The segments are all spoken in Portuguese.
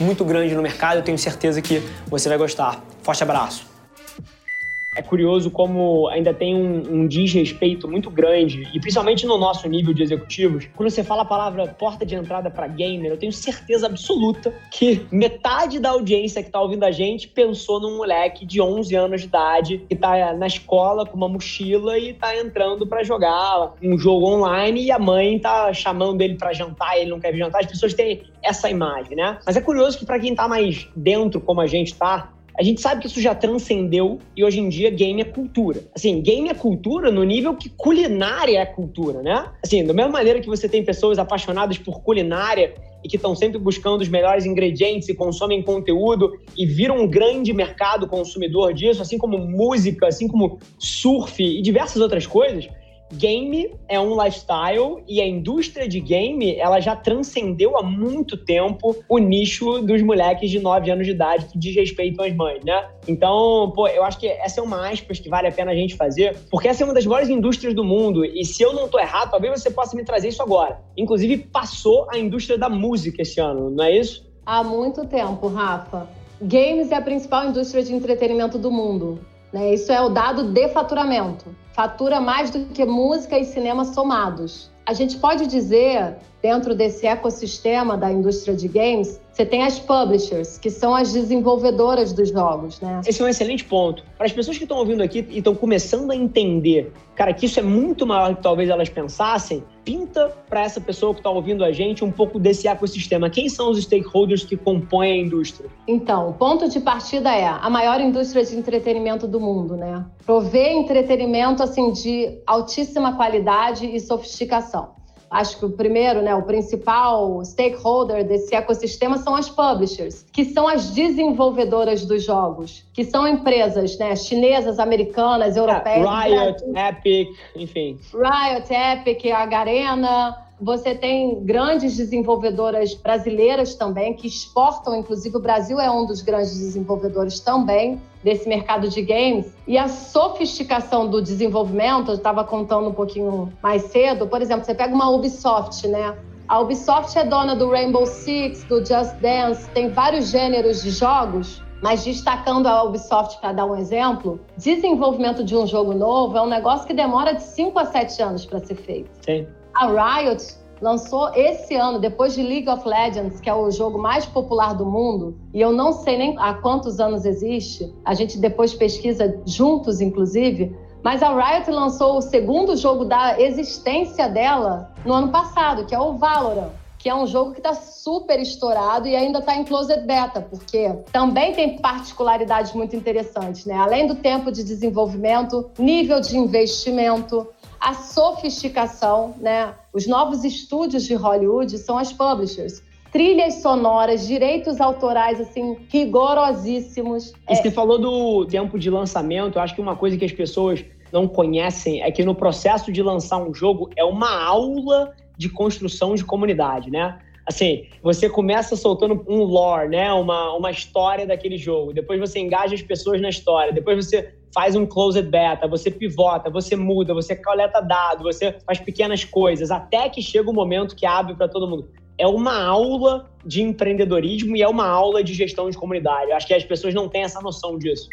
muito grande no mercado. Eu tenho certeza que você vai gostar. Forte abraço! É curioso como ainda tem um, um, desrespeito muito grande, e principalmente no nosso nível de executivos, quando você fala a palavra porta de entrada para gamer, eu tenho certeza absoluta que metade da audiência que está ouvindo a gente pensou num moleque de 11 anos de idade que está na escola com uma mochila e está entrando para jogar um jogo online e a mãe está chamando ele para jantar, ele não quer vir jantar. As pessoas têm essa imagem, né? Mas é curioso que para quem está mais dentro, como a gente está, a gente sabe que isso já transcendeu e hoje em dia game é cultura. Assim, game é cultura no nível que culinária é cultura, né? Assim, da mesma maneira que você tem pessoas apaixonadas por culinária e que estão sempre buscando os melhores ingredientes e consomem conteúdo e viram um grande mercado consumidor disso, assim como música, assim como surf e diversas outras coisas, game é um lifestyle e a indústria de game ela já transcendeu há muito tempo o nicho dos moleques de 9 anos de idade que desrespeitam as mães, né? Então, pô, eu acho que essa é uma aspas que vale a pena a gente fazer, porque essa é uma das maiores indústrias do mundo e se eu não tô errado, talvez você possa me trazer isso agora. Inclusive, passou a indústria da música esse ano, não é isso? Há muito tempo, Rafa. Games é a principal indústria de entretenimento do mundo. Né? Isso é o dado de faturamento. Fatura mais do que música e cinema somados. A gente pode dizer, dentro desse ecossistema da indústria de games, você tem as publishers, que são as desenvolvedoras dos jogos, né? Esse é um excelente ponto. Para as pessoas que estão ouvindo aqui e estão começando a entender, cara, que isso é muito maior do que talvez elas pensassem, pinta para essa pessoa que está ouvindo a gente um pouco desse ecossistema. Quem são os stakeholders que compõem a indústria? Então, o ponto de partida é a maior indústria de entretenimento do mundo, né? Prover entretenimento assim de altíssima qualidade e sofisticação acho que o primeiro, né, o principal stakeholder desse ecossistema são as publishers, que são as desenvolvedoras dos jogos, que são empresas, né, chinesas, americanas, europeias. Riot, Epic, enfim. Riot, Epic, a Garena, você tem grandes desenvolvedoras brasileiras também, que exportam, inclusive o Brasil é um dos grandes desenvolvedores também desse mercado de games. E a sofisticação do desenvolvimento, eu estava contando um pouquinho mais cedo, por exemplo, você pega uma Ubisoft, né? A Ubisoft é dona do Rainbow Six, do Just Dance, tem vários gêneros de jogos mas destacando a Ubisoft para dar um exemplo, desenvolvimento de um jogo novo é um negócio que demora de 5 a 7 anos para ser feito. Sim. A Riot lançou esse ano, depois de League of Legends, que é o jogo mais popular do mundo, e eu não sei nem há quantos anos existe, a gente depois pesquisa juntos, inclusive, mas a Riot lançou o segundo jogo da existência dela no ano passado, que é o Valorant que é um jogo que está super estourado e ainda está em closed beta, porque também tem particularidades muito interessantes, né? Além do tempo de desenvolvimento, nível de investimento, a sofisticação, né? Os novos estúdios de Hollywood são as publishers. Trilhas sonoras, direitos autorais, assim, rigorosíssimos. E você é... falou do tempo de lançamento, eu acho que uma coisa que as pessoas não conhecem é que no processo de lançar um jogo é uma aula de construção de comunidade, né? Assim, você começa soltando um lore, né? Uma, uma história daquele jogo. Depois você engaja as pessoas na história. Depois você faz um closed beta, você pivota, você muda, você coleta dados, você faz pequenas coisas, até que chega o momento que abre para todo mundo. É uma aula de empreendedorismo e é uma aula de gestão de comunidade. Eu acho que as pessoas não têm essa noção disso.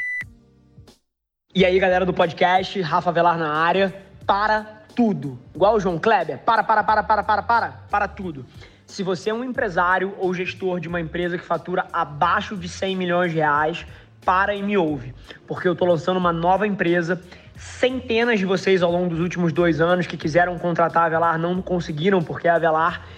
E aí, galera do podcast, Rafa Velar na área, para tudo. Igual o João Kleber, para, para, para, para, para, para, para tudo. Se você é um empresário ou gestor de uma empresa que fatura abaixo de 100 milhões de reais, para e me ouve, porque eu estou lançando uma nova empresa. Centenas de vocês ao longo dos últimos dois anos que quiseram contratar a Velar não conseguiram, porque a Velar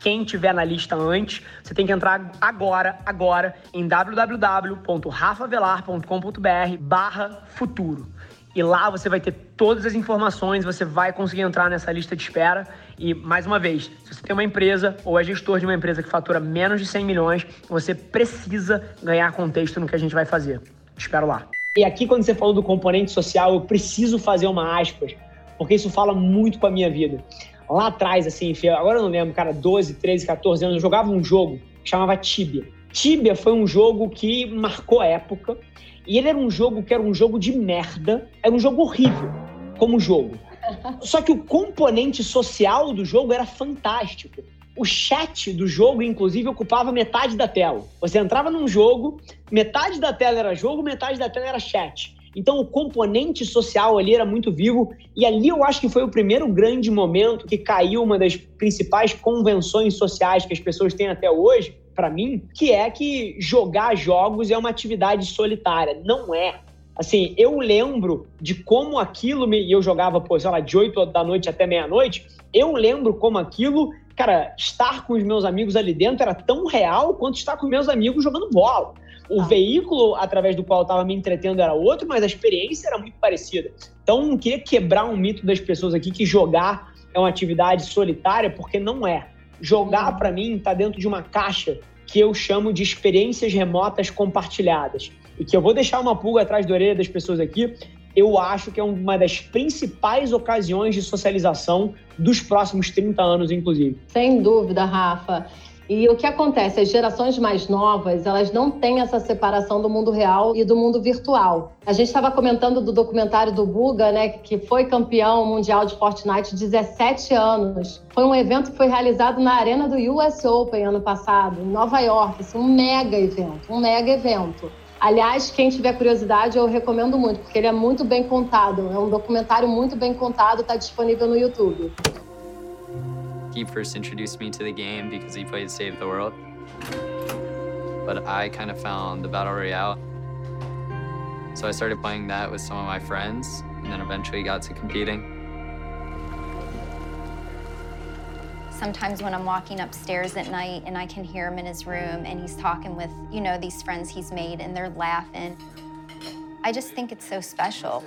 quem tiver na lista antes, você tem que entrar agora, agora, em www.rafavelar.com.br barra futuro. E lá você vai ter todas as informações, você vai conseguir entrar nessa lista de espera. E, mais uma vez, se você tem uma empresa ou é gestor de uma empresa que fatura menos de 100 milhões, você precisa ganhar contexto no que a gente vai fazer. Espero lá. E aqui, quando você falou do componente social, eu preciso fazer uma aspas, porque isso fala muito com a minha vida lá atrás, assim, agora eu não lembro, cara, 12, 13, 14 anos, eu jogava um jogo que chamava Tibia. Tibia foi um jogo que marcou a época e ele era um jogo que era um jogo de merda, era um jogo horrível como jogo. Só que o componente social do jogo era fantástico. O chat do jogo, inclusive, ocupava metade da tela. Você entrava num jogo, metade da tela era jogo, metade da tela era chat. Então o componente social ali era muito vivo e ali eu acho que foi o primeiro grande momento que caiu uma das principais convenções sociais que as pessoas têm até hoje, para mim, que é que jogar jogos é uma atividade solitária. Não é. Assim, eu lembro de como aquilo me. E eu jogava, pô, sei lá, de 8 da noite até meia-noite. Eu lembro como aquilo, cara, estar com os meus amigos ali dentro era tão real quanto estar com meus amigos jogando bola. O ah. veículo através do qual eu estava me entretendo era outro, mas a experiência era muito parecida. Então, não queria quebrar um mito das pessoas aqui que jogar é uma atividade solitária, porque não é. Jogar, uhum. para mim, está dentro de uma caixa que eu chamo de experiências remotas compartilhadas. E que eu vou deixar uma pulga atrás da orelha das pessoas aqui. Eu acho que é uma das principais ocasiões de socialização dos próximos 30 anos, inclusive. Sem dúvida, Rafa. E o que acontece? As gerações mais novas, elas não têm essa separação do mundo real e do mundo virtual. A gente estava comentando do documentário do Buga, né, que foi campeão mundial de Fortnite 17 anos. Foi um evento que foi realizado na arena do US Open ano passado, em Nova York. Assim, um mega evento, um mega evento. Aliás, quem tiver curiosidade, eu recomendo muito, porque ele é muito bem contado. É um documentário muito bem contado, está disponível no YouTube. He first introduced me to the game because he played Save the World. But I kind of found the Battle Royale. So I started playing that with some of my friends and then eventually got to competing. Sometimes when I'm walking upstairs at night and I can hear him in his room and he's talking with, you know, these friends he's made and they're laughing. I just think it's so special.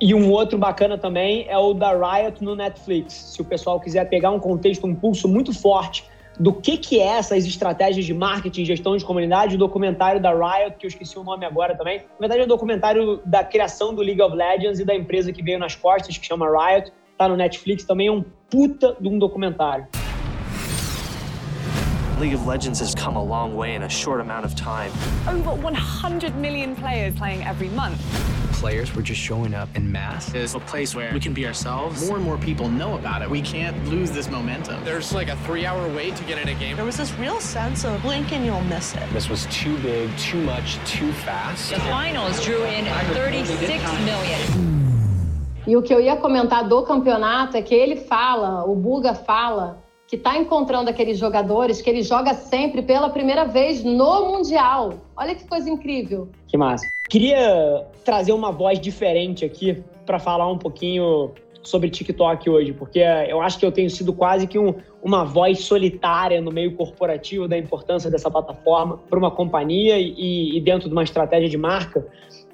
E um outro bacana também é o da Riot no Netflix. Se o pessoal quiser pegar um contexto, um pulso muito forte do que, que é essas estratégias de marketing, gestão de comunidade, o documentário da Riot, que eu esqueci o nome agora também. Na verdade, é o documentário da criação do League of Legends e da empresa que veio nas costas, que chama Riot. Tá no Netflix também, é um puta de um documentário. League of Legends has come a long way in a short amount of time. Over 100 million players playing every month players were just showing up in mass. It's a place where we can be ourselves. More and more people know about it. We can't lose this momentum. There's like a three hour wait to get in a game. There was this real sense of blink and you'll miss it. This was too big, too much, too fast. The finals drew in 36 million. E o que eu ia comentar do campeonato é que ele fala, o Buga fala, que está encontrando aqueles jogadores que ele joga sempre pela primeira vez no Mundial. Olha que coisa incrível. Que massa. Queria trazer uma voz diferente aqui para falar um pouquinho sobre TikTok hoje, porque eu acho que eu tenho sido quase que um, uma voz solitária no meio corporativo da importância dessa plataforma para uma companhia e, e, dentro de uma estratégia de marca.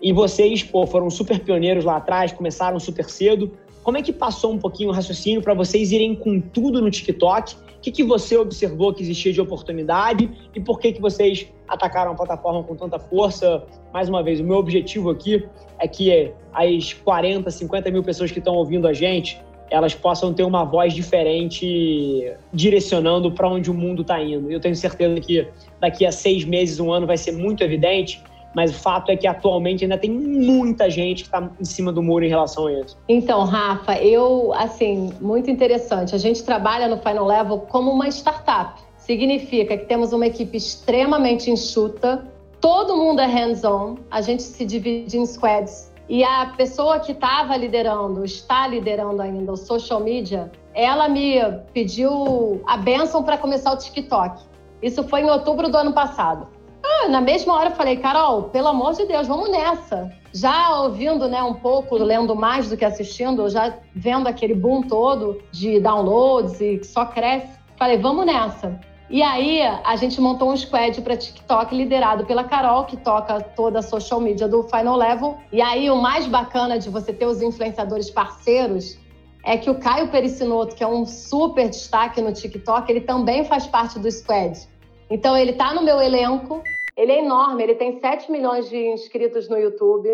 E vocês, pô, foram super pioneiros lá atrás, começaram super cedo. Como é que passou um pouquinho o raciocínio para vocês irem com tudo no TikTok que, que você observou que existia de oportunidade e por que, que vocês atacaram a plataforma com tanta força? Mais uma vez, o meu objetivo aqui é que as 40, 50 mil pessoas que estão ouvindo a gente, elas possam ter uma voz diferente direcionando para onde o mundo está indo. Eu tenho certeza que daqui a seis meses, um ano, vai ser muito evidente mas o fato é que atualmente ainda tem muita gente que está em cima do muro em relação a isso. Então, Rafa, eu, assim, muito interessante. A gente trabalha no Final Level como uma startup. Significa que temos uma equipe extremamente enxuta, todo mundo é hands-on, a gente se divide em squads. E a pessoa que estava liderando, está liderando ainda o social media, ela me pediu a benção para começar o TikTok. Isso foi em outubro do ano passado. Ah, na mesma hora eu falei, Carol, pelo amor de Deus, vamos nessa. Já ouvindo né, um pouco, lendo mais do que assistindo, já vendo aquele boom todo de downloads e que só cresce, falei, vamos nessa. E aí a gente montou um squad para TikTok liderado pela Carol, que toca toda a social media do Final Level. E aí o mais bacana de você ter os influenciadores parceiros é que o Caio Pericinoto, que é um super destaque no TikTok, ele também faz parte do squad. Então ele está no meu elenco, ele é enorme, ele tem 7 milhões de inscritos no YouTube,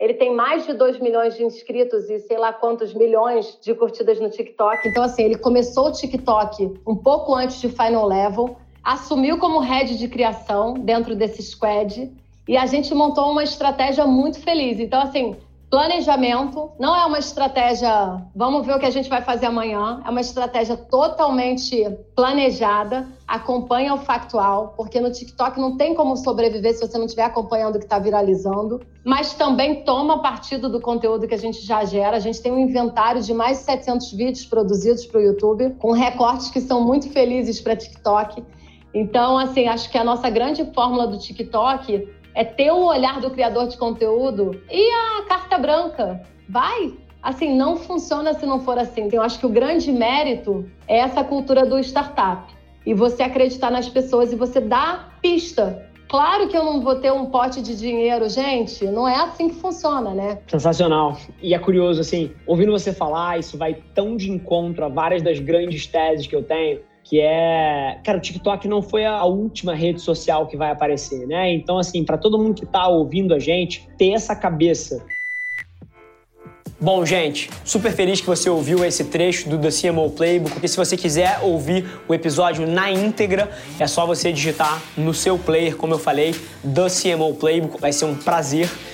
ele tem mais de 2 milhões de inscritos e sei lá quantos milhões de curtidas no TikTok. Então, assim, ele começou o TikTok um pouco antes de Final Level, assumiu como head de criação dentro desse squad e a gente montou uma estratégia muito feliz. Então, assim, Planejamento não é uma estratégia, vamos ver o que a gente vai fazer amanhã, é uma estratégia totalmente planejada, acompanha o factual, porque no TikTok não tem como sobreviver se você não estiver acompanhando o que está viralizando, mas também toma partido do conteúdo que a gente já gera. A gente tem um inventário de mais de 700 vídeos produzidos para o YouTube, com recortes que são muito felizes para TikTok. Então, assim, acho que a nossa grande fórmula do TikTok é ter o olhar do criador de conteúdo e a carta branca. Vai! Assim, não funciona se não for assim. Eu acho que o grande mérito é essa cultura do startup. E você acreditar nas pessoas e você dar pista. Claro que eu não vou ter um pote de dinheiro, gente. Não é assim que funciona, né? Sensacional. E é curioso, assim, ouvindo você falar, isso vai tão de encontro a várias das grandes teses que eu tenho que é, cara, o TikTok não foi a última rede social que vai aparecer, né? Então, assim, para todo mundo que tá ouvindo a gente, ter essa cabeça Bom, gente, super feliz que você ouviu esse trecho do The CMO Playbook. E se você quiser ouvir o episódio na íntegra, é só você digitar no seu player, como eu falei, The CMO Playbook. Vai ser um prazer